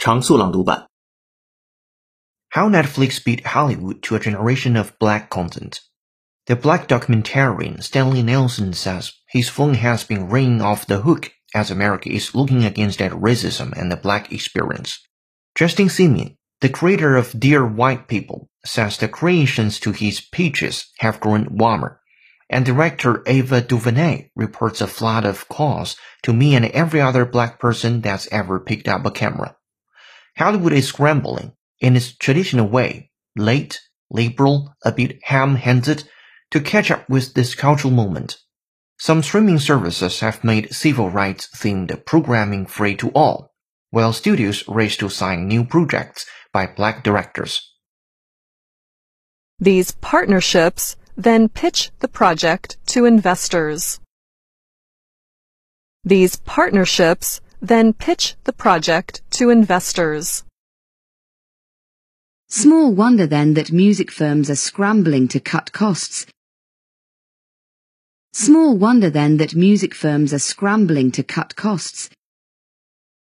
常速朗读版。How Netflix Beat Hollywood to a Generation of Black Content. The black documentarian Stanley Nelson says his phone has been ringing off the hook as America is looking against at racism and the black experience. Justin Simien, the creator of Dear White People, says the creations to his pitches have grown warmer. And director Ava DuVernay reports a flood of calls to me and every other black person that's ever picked up a camera. Hollywood is scrambling in its traditional way, late, liberal, a bit ham-handed, to catch up with this cultural moment. Some streaming services have made civil rights themed programming free to all, while studios race to sign new projects by black directors. These partnerships then pitch the project to investors. These partnerships then pitch the project to investors. Small wonder then that music firms are scrambling to cut costs. Small wonder then that music firms are scrambling to cut costs.